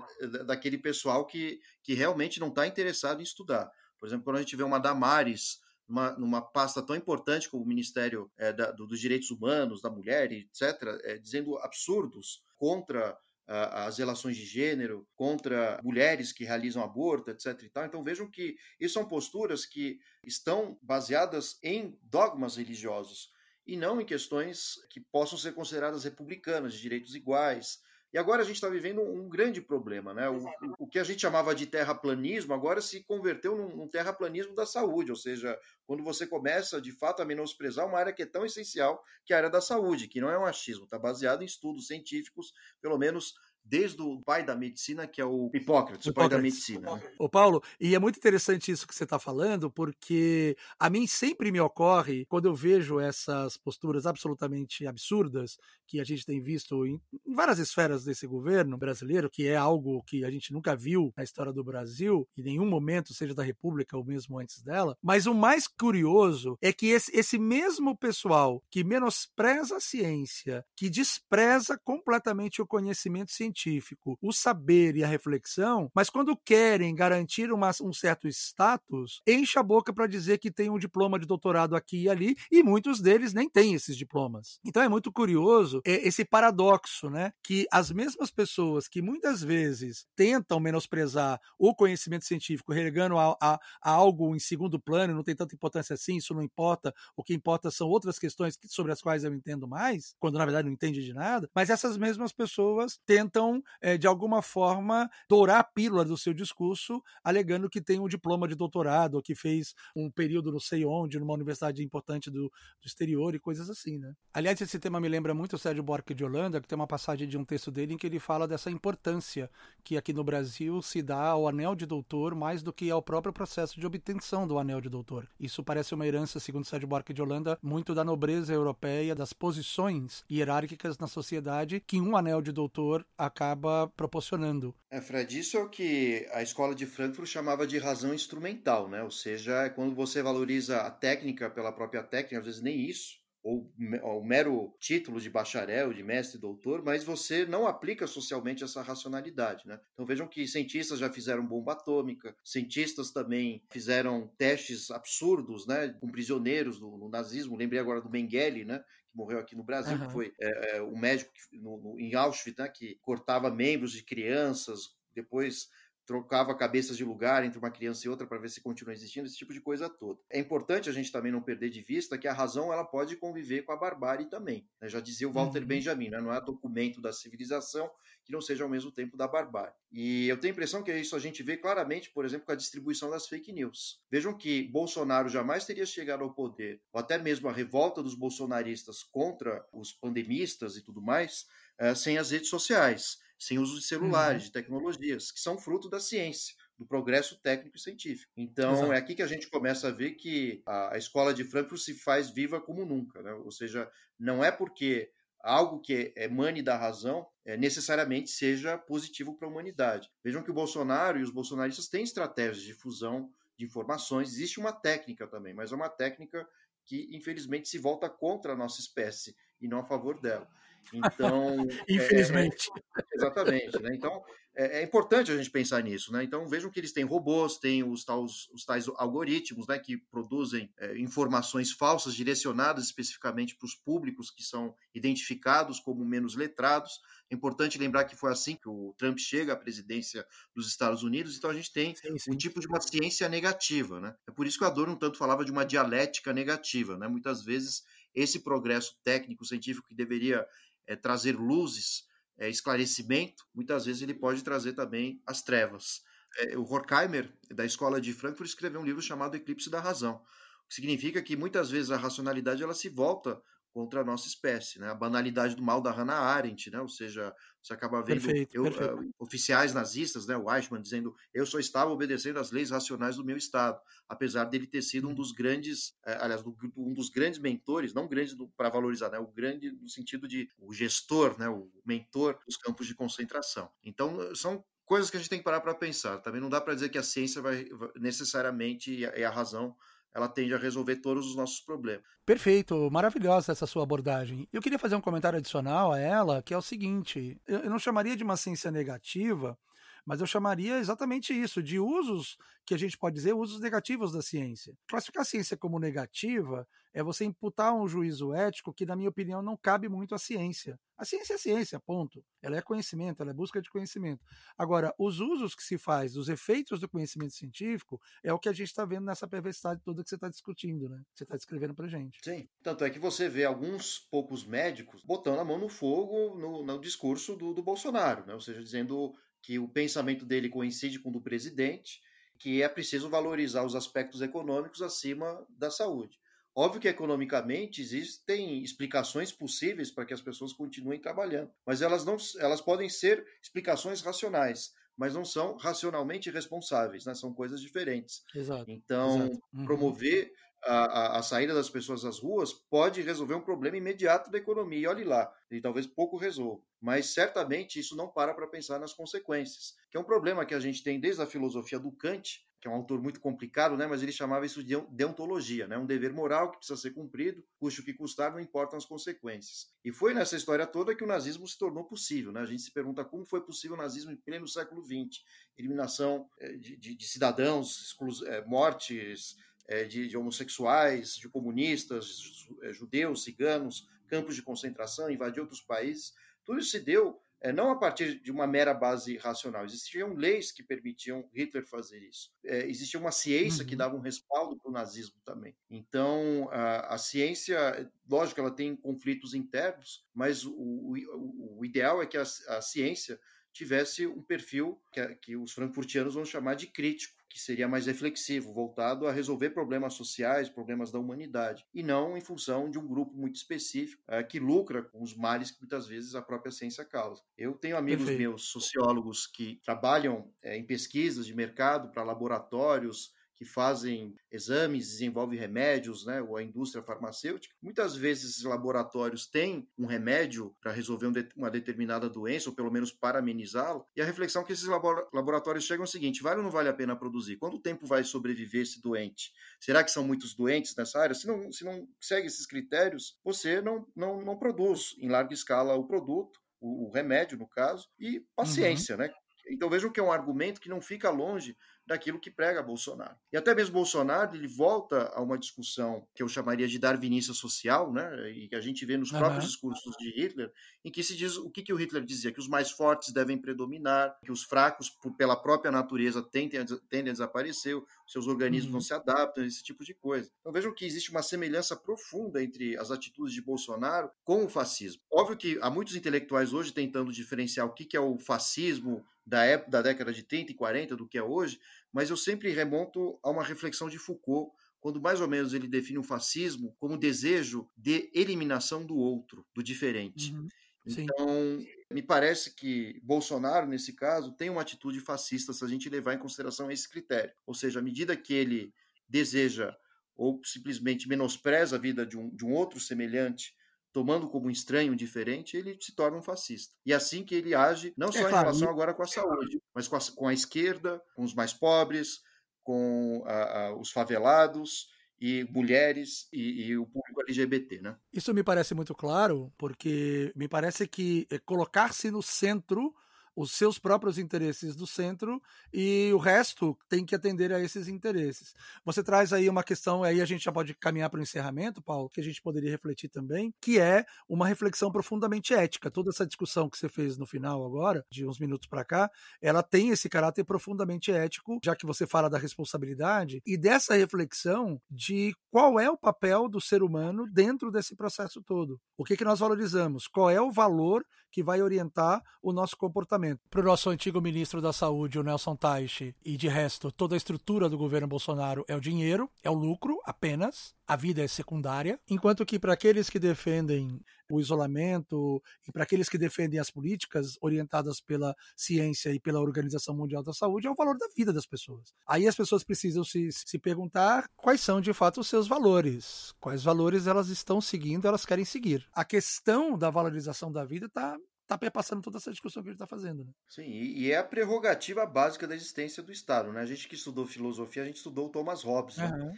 daquele pessoal que, que realmente não está interessado em estudar. Por exemplo, quando a gente vê uma Damares numa, numa pasta tão importante como o Ministério é, da, do, dos Direitos Humanos, da Mulher, etc., é, dizendo absurdos contra as relações de gênero, contra mulheres que realizam aborto, etc. E tal. Então vejam que isso são posturas que estão baseadas em dogmas religiosos e não em questões que possam ser consideradas republicanas, de direitos iguais, e agora a gente está vivendo um grande problema, né? O, o, que a gente chamava de terraplanismo agora se converteu num, num, terraplanismo da saúde, ou seja, quando você começa de fato a menosprezar uma área que é tão essencial que é a área da saúde, que não é um achismo, está baseado em estudos científicos, pelo menos desde o pai da medicina, que é o Hipócrates, o pai da medicina. Né? Ô Paulo, e é muito interessante isso que você está falando, porque a mim sempre me ocorre, quando eu vejo essas posturas absolutamente absurdas que a gente tem visto em, em várias esferas desse governo brasileiro, que é algo que a gente nunca viu na história do Brasil, em nenhum momento, seja da República ou mesmo antes dela. Mas o mais curioso é que esse, esse mesmo pessoal que menospreza a ciência, que despreza completamente o conhecimento científico, científico, o saber e a reflexão, mas quando querem garantir uma, um certo status, enche a boca para dizer que tem um diploma de doutorado aqui e ali, e muitos deles nem têm esses diplomas. Então é muito curioso é, esse paradoxo, né? Que as mesmas pessoas que muitas vezes tentam menosprezar o conhecimento científico, relegando a, a, a algo em segundo plano, não tem tanta importância assim, isso não importa, o que importa são outras questões sobre as quais eu entendo mais, quando na verdade não entende de nada, mas essas mesmas pessoas tentam tentam, é, de alguma forma, dourar a pílula do seu discurso, alegando que tem um diploma de doutorado, ou que fez um período não sei onde, numa universidade importante do, do exterior e coisas assim, né? Aliás, esse tema me lembra muito o Sérgio Borque de Holanda, que tem uma passagem de um texto dele em que ele fala dessa importância que aqui no Brasil se dá ao anel de doutor mais do que ao próprio processo de obtenção do anel de doutor. Isso parece uma herança, segundo Sérgio Borque de Holanda, muito da nobreza europeia, das posições hierárquicas na sociedade que um anel de doutor acaba proporcionando. É, Fred, isso é o que a escola de Frankfurt chamava de razão instrumental, né? Ou seja, é quando você valoriza a técnica pela própria técnica, às vezes nem isso, ou o mero título de bacharel, de mestre, doutor, mas você não aplica socialmente essa racionalidade, né? Então vejam que cientistas já fizeram bomba atômica, cientistas também fizeram testes absurdos, né, com prisioneiros no nazismo. Lembrei agora do Mengele, né, que morreu aqui no Brasil, uhum. que foi é, é, o médico que, no, no, em Auschwitz, né, que cortava membros de crianças, depois trocava cabeças de lugar entre uma criança e outra para ver se continua existindo, esse tipo de coisa toda. É importante a gente também não perder de vista que a razão ela pode conviver com a barbárie também. Né? Já dizia o Walter uhum. Benjamin, né? não há documento da civilização que não seja ao mesmo tempo da barbárie. E eu tenho a impressão que isso a gente vê claramente, por exemplo, com a distribuição das fake news. Vejam que Bolsonaro jamais teria chegado ao poder, ou até mesmo a revolta dos bolsonaristas contra os pandemistas e tudo mais, uh, sem as redes sociais sem uso de celulares, uhum. de tecnologias, que são fruto da ciência, do progresso técnico e científico. Então, Exato. é aqui que a gente começa a ver que a, a escola de Frankfurt se faz viva como nunca, né? ou seja, não é porque algo que emane da razão é, necessariamente seja positivo para a humanidade. Vejam que o Bolsonaro e os bolsonaristas têm estratégias de fusão de informações, existe uma técnica também, mas é uma técnica que infelizmente se volta contra a nossa espécie e não a favor dela. Então, infelizmente. É, é, exatamente. Né? Então, é, é, importante a gente pensar nisso. Né? Então, vejam que eles têm robôs, têm os, tais, os tais algoritmos né, que produzem é, informações falsas direcionadas especificamente para os públicos que são identificados como menos letrados. É importante lembrar que foi assim que o Trump chega à presidência dos Estados Unidos, então a gente tem sim, sim. um tipo de uma ciência negativa. Né? É por isso que o Adorno tanto falava de uma dialética negativa. Né? Muitas vezes esse progresso técnico, científico que deveria é, trazer luzes, é, esclarecimento, muitas vezes ele pode trazer também as trevas. É, o Horkheimer, da Escola de Frankfurt, escreveu um livro chamado Eclipse da Razão, que significa que muitas vezes a racionalidade ela se volta contra a nossa espécie, né? A banalidade do mal da Hannah Arendt, né? Ou seja, você acaba vendo perfeito, eu, perfeito. Uh, oficiais nazistas, né? O Eichmann dizendo eu só estava obedecendo às leis racionais do meu estado, apesar dele ter sido um uhum. dos grandes, uh, aliás, um dos grandes mentores, não grandes para valorizar, né? O grande no sentido de o gestor, né? O mentor dos campos de concentração. Então são coisas que a gente tem que parar para pensar. Também não dá para dizer que a ciência vai, vai necessariamente é a razão ela tende a resolver todos os nossos problemas. Perfeito, maravilhosa essa sua abordagem. Eu queria fazer um comentário adicional a ela, que é o seguinte: eu não chamaria de uma ciência negativa, mas eu chamaria exatamente isso, de usos que a gente pode dizer, usos negativos da ciência. Classificar a ciência como negativa é você imputar um juízo ético que, na minha opinião, não cabe muito à ciência. A ciência é ciência, ponto. Ela é conhecimento, ela é busca de conhecimento. Agora, os usos que se faz, os efeitos do conhecimento científico, é o que a gente está vendo nessa perversidade toda que você está discutindo, né? Você está descrevendo para gente. Sim. Tanto é que você vê alguns poucos médicos botando a mão no fogo no, no discurso do, do Bolsonaro, né? Ou seja, dizendo que o pensamento dele coincide com o do presidente, que é preciso valorizar os aspectos econômicos acima da saúde. Óbvio que economicamente existem explicações possíveis para que as pessoas continuem trabalhando, mas elas não elas podem ser explicações racionais, mas não são racionalmente responsáveis, né? São coisas diferentes. Exato. Então, exato. Uhum. promover a, a, a, saída das pessoas às ruas pode resolver um problema imediato da economia. E olhe lá, e talvez pouco resolva. Mas certamente isso não para para pensar nas consequências, que é um problema que a gente tem desde a filosofia do Kant, que é um autor muito complicado, né? mas ele chamava isso de deontologia, né? um dever moral que precisa ser cumprido, custe o que custar, não importam as consequências. E foi nessa história toda que o nazismo se tornou possível. Né? A gente se pergunta como foi possível o nazismo em pleno século XX. Eliminação eh, de, de, de cidadãos, eh, mortes, de, de, homossexuais, de comunistas, é, judeus, ciganos, campos de concentração, invadir outros países. Tudo isso se deu é, não a partir de uma mera base racional. Existiam leis que permitiam Hitler fazer isso. É, existia uma ciência uhum. que dava um respaldo para o nazismo também. Então, a, a, ciência, lógico, ela tem conflitos internos, mas o, o, o ideal é que a, a ciência tivesse um perfil que, que os frankfurtianos vão chamar de crítico que seria mais reflexivo, voltado a resolver problemas sociais, problemas da humanidade, e não em função de um grupo muito específico é, que lucra com os males que muitas vezes a própria ciência causa. Eu tenho amigos Perfeito. meus sociólogos que trabalham é, em pesquisas de mercado para laboratórios que fazem exames, desenvolvem remédios, né, ou a indústria farmacêutica. Muitas vezes esses laboratórios têm um remédio para resolver um uma determinada doença, ou pelo menos para amenizá-la, e a reflexão que esses laboratórios chegam é o seguinte, vale ou não vale a pena produzir? Quanto tempo vai sobreviver esse doente? Será que são muitos doentes nessa área? Se não, se não segue esses critérios, você não, não, não produz em larga escala o produto, o, o remédio, no caso, e paciência, uhum. né? Então vejam que é um argumento que não fica longe daquilo que prega Bolsonaro. E até mesmo Bolsonaro, ele volta a uma discussão que eu chamaria de darwinista social, né, e que a gente vê nos uhum. próprios discursos de Hitler, em que se diz o que, que o Hitler dizia, que os mais fortes devem predominar, que os fracos, por, pela própria natureza, tendem a, tendem a desaparecer, seus organismos uhum. não se adaptam, esse tipo de coisa. Então vejam que existe uma semelhança profunda entre as atitudes de Bolsonaro com o fascismo. Óbvio que há muitos intelectuais hoje tentando diferenciar o que, que é o fascismo da época da década de 30 e 40 do que é hoje, mas eu sempre remonto a uma reflexão de Foucault, quando mais ou menos ele define o fascismo como desejo de eliminação do outro, do diferente. Uhum. Então, me parece que Bolsonaro, nesse caso, tem uma atitude fascista se a gente levar em consideração esse critério. Ou seja, à medida que ele deseja ou simplesmente menospreza a vida de um, de um outro semelhante tomando como estranho, diferente, ele se torna um fascista. E é assim que ele age, não é só é, em claro, relação agora com a saúde, mas com a, com a, esquerda, com os mais pobres, com a, a, os favelados e mulheres e, e, o público LGBT, né? Isso me parece muito claro, porque me parece que é colocar-se no centro os seus próprios interesses do centro e o resto tem que atender a esses interesses. Você traz aí uma questão, aí a gente já pode caminhar para o encerramento, Paulo, que a gente poderia refletir também, que é uma reflexão profundamente ética. Toda essa discussão que você fez no final agora, de uns minutos para cá, ela tem esse caráter profundamente ético, já que você fala da responsabilidade e dessa reflexão de qual é o papel do ser humano dentro desse processo todo. O que, que nós valorizamos? Qual é o valor que vai orientar o nosso comportamento. Para o nosso antigo ministro da Saúde, o Nelson Taixe, e de resto, toda a estrutura do governo Bolsonaro é o dinheiro, é o lucro apenas, a vida é secundária, enquanto que para aqueles que defendem o isolamento e para aqueles que defendem as políticas orientadas pela ciência e pela Organização Mundial da Saúde, é o valor da vida das pessoas. Aí as pessoas precisam se, se perguntar quais são de fato os seus valores, quais valores elas estão seguindo, elas querem seguir. A questão da valorização da vida está está perpassando toda essa discussão que ele está fazendo. Né? Sim, e, é a prerrogativa básica da existência do Estado. Né? A gente que estudou filosofia, a gente estudou o Thomas Hobbes. Né? Uhum.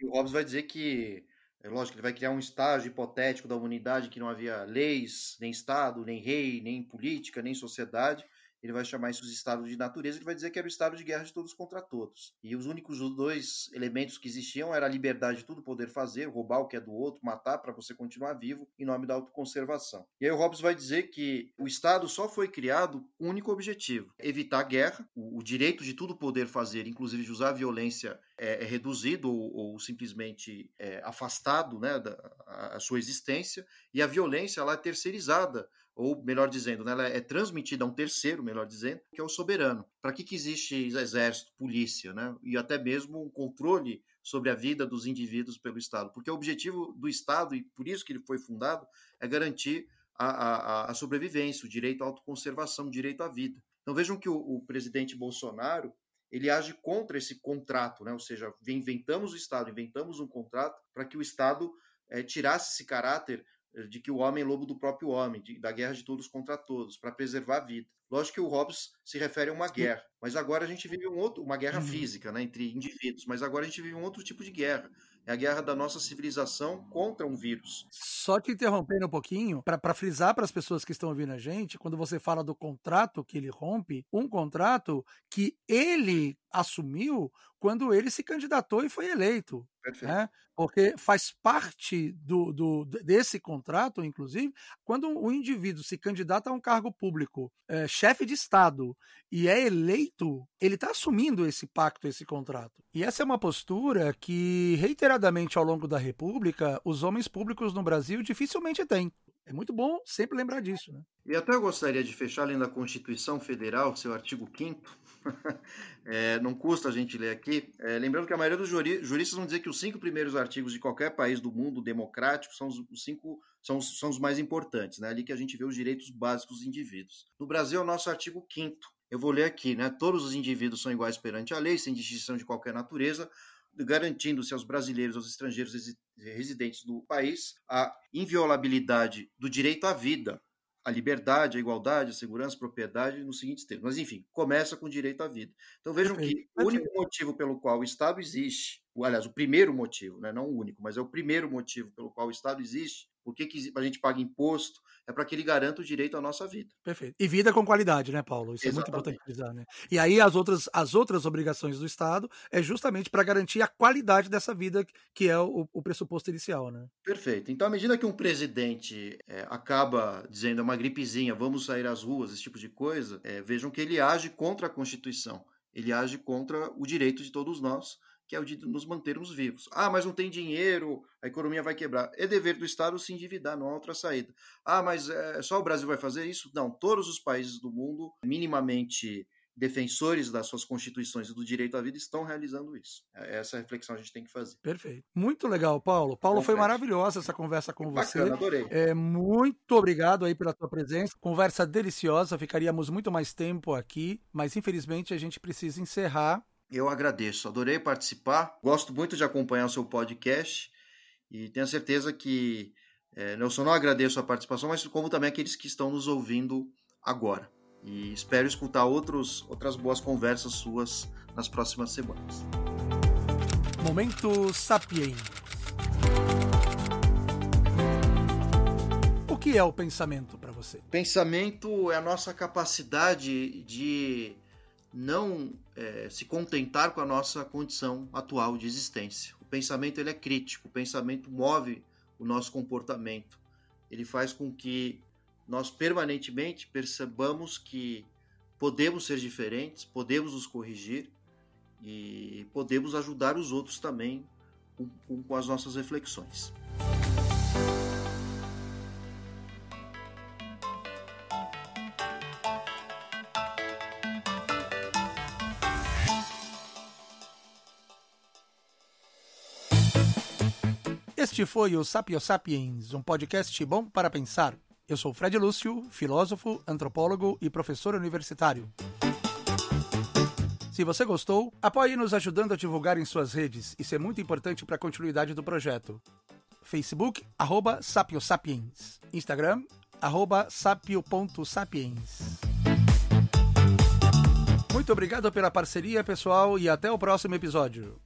E o Hobbes vai dizer que, é lógico, ele vai criar um estágio hipotético da humanidade que não havia leis, nem Estado, nem rei, nem política, nem sociedade ele vai chamar isso de estado de natureza, ele vai dizer que era o estado de guerra de todos contra todos. E os únicos dois elementos que existiam era a liberdade de tudo poder fazer, roubar o que é do outro, matar para você continuar vivo, em nome da autoconservação. E aí o Hobbes vai dizer que o Estado só foi criado com um único objetivo: evitar guerra, o, o direito de tudo poder fazer, inclusive de usar a violência, é, é reduzido ou, ou simplesmente é, afastado né, da a, a sua existência, e a violência ela é terceirizada ou melhor dizendo, né, ela é transmitida a um terceiro, melhor dizendo, que é o soberano. Para que, que existe exército, polícia, né, e até mesmo um controle sobre a vida dos indivíduos pelo Estado? Porque o objetivo do Estado, e por isso que ele foi fundado, é garantir a, a, a sobrevivência, o direito à autoconservação, o direito à vida. Então vejam que o, o presidente Bolsonaro ele age contra esse contrato, né? ou seja, inventamos o Estado, inventamos um contrato para que o Estado é, tirasse esse caráter de que o homem é lobo do próprio homem, de, da guerra de todos contra todos, para preservar a vida. Lógico que o Hobbes se refere a uma guerra, mas agora a gente vive um outro, uma guerra uhum. física, né, entre indivíduos, mas agora a gente vive um outro tipo de guerra. É a guerra da nossa civilização contra um vírus. Só te interrompendo um pouquinho, para frisar para as pessoas que estão ouvindo a gente, quando você fala do contrato que ele rompe, um contrato que ele assumiu quando ele se candidatou e foi eleito. Né? Porque faz parte do, do, desse contrato, inclusive, quando o indivíduo se candidata a um cargo público, é, chefe de Estado, e é eleito, ele está assumindo esse pacto, esse contrato. E essa é uma postura que, reiteradamente ao longo da República, os homens públicos no Brasil dificilmente têm. É muito bom sempre lembrar disso. Né? E até eu gostaria de fechar lendo a Constituição Federal, seu artigo 5 é, não custa a gente ler aqui. É, lembrando que a maioria dos juristas vão dizer que os cinco primeiros artigos de qualquer país do mundo democrático são os, cinco são, são os mais importantes, né? ali que a gente vê os direitos básicos dos indivíduos. No Brasil é o nosso artigo 5 eu vou ler aqui, né? Todos os indivíduos são iguais perante a lei, sem distinção de qualquer natureza, garantindo-se aos brasileiros, aos estrangeiros residentes do país, a inviolabilidade do direito à vida, a liberdade, a igualdade, a segurança, a propriedade, nos seguintes termos. Mas, enfim, começa com o direito à vida. Então, vejam que o único motivo pelo qual o Estado existe, aliás, o primeiro motivo, né, não o único, mas é o primeiro motivo pelo qual o Estado existe, por que, que a gente paga imposto, é para que ele garanta o direito à nossa vida. Perfeito. E vida com qualidade, né, Paulo? Isso Exatamente. é muito importante frisar, né? E aí as outras, as outras obrigações do Estado é justamente para garantir a qualidade dessa vida, que é o, o, pressuposto inicial, né? Perfeito. Então, à medida que um presidente é, acaba dizendo é uma gripezinha, vamos sair às ruas, esse tipo de coisa, é, vejam que ele age contra a Constituição. Ele age contra o direito de todos nós que é o de nos mantermos vivos. Ah, mas não tem dinheiro, a economia vai quebrar. É dever do Estado se endividar, não há outra saída. Ah, mas é, só o Brasil vai fazer isso? Não, todos os países do mundo, minimamente defensores das suas constituições e do direito à vida estão realizando isso. É essa reflexão a gente tem que fazer. Perfeito. Muito legal, Paulo. Paulo, foi maravilhosa essa conversa com Bacana, você. adorei. É, muito obrigado aí pela tua presença. Conversa deliciosa. Ficaríamos muito mais tempo aqui, mas infelizmente a gente precisa encerrar eu agradeço, adorei participar. Gosto muito de acompanhar o seu podcast e tenho certeza que É, Nelson, não agradeço a participação, mas como também aqueles que estão nos ouvindo agora. E espero escutar outros, outras boas conversas suas nas próximas semanas. Momento Sapiens. O que é o pensamento para você? Pensamento é a nossa capacidade de não é, se contentar com a nossa condição atual de existência. O pensamento ele é crítico, o pensamento move o nosso comportamento. Ele faz com que nós permanentemente percebamos que podemos ser diferentes, podemos nos corrigir e podemos ajudar os outros também com, com as nossas reflexões. Este foi o Sapio Sapiens, um podcast bom para pensar. Eu sou Fred Lúcio, filósofo, antropólogo e professor universitário. Se você gostou, apoie nos ajudando a divulgar em suas redes. Isso é muito importante para a continuidade do projeto. Facebook, arroba sapiosapiens. Instagram, arroba sapio.sapiens. Muito obrigado pela parceria, pessoal, e até o próximo episódio.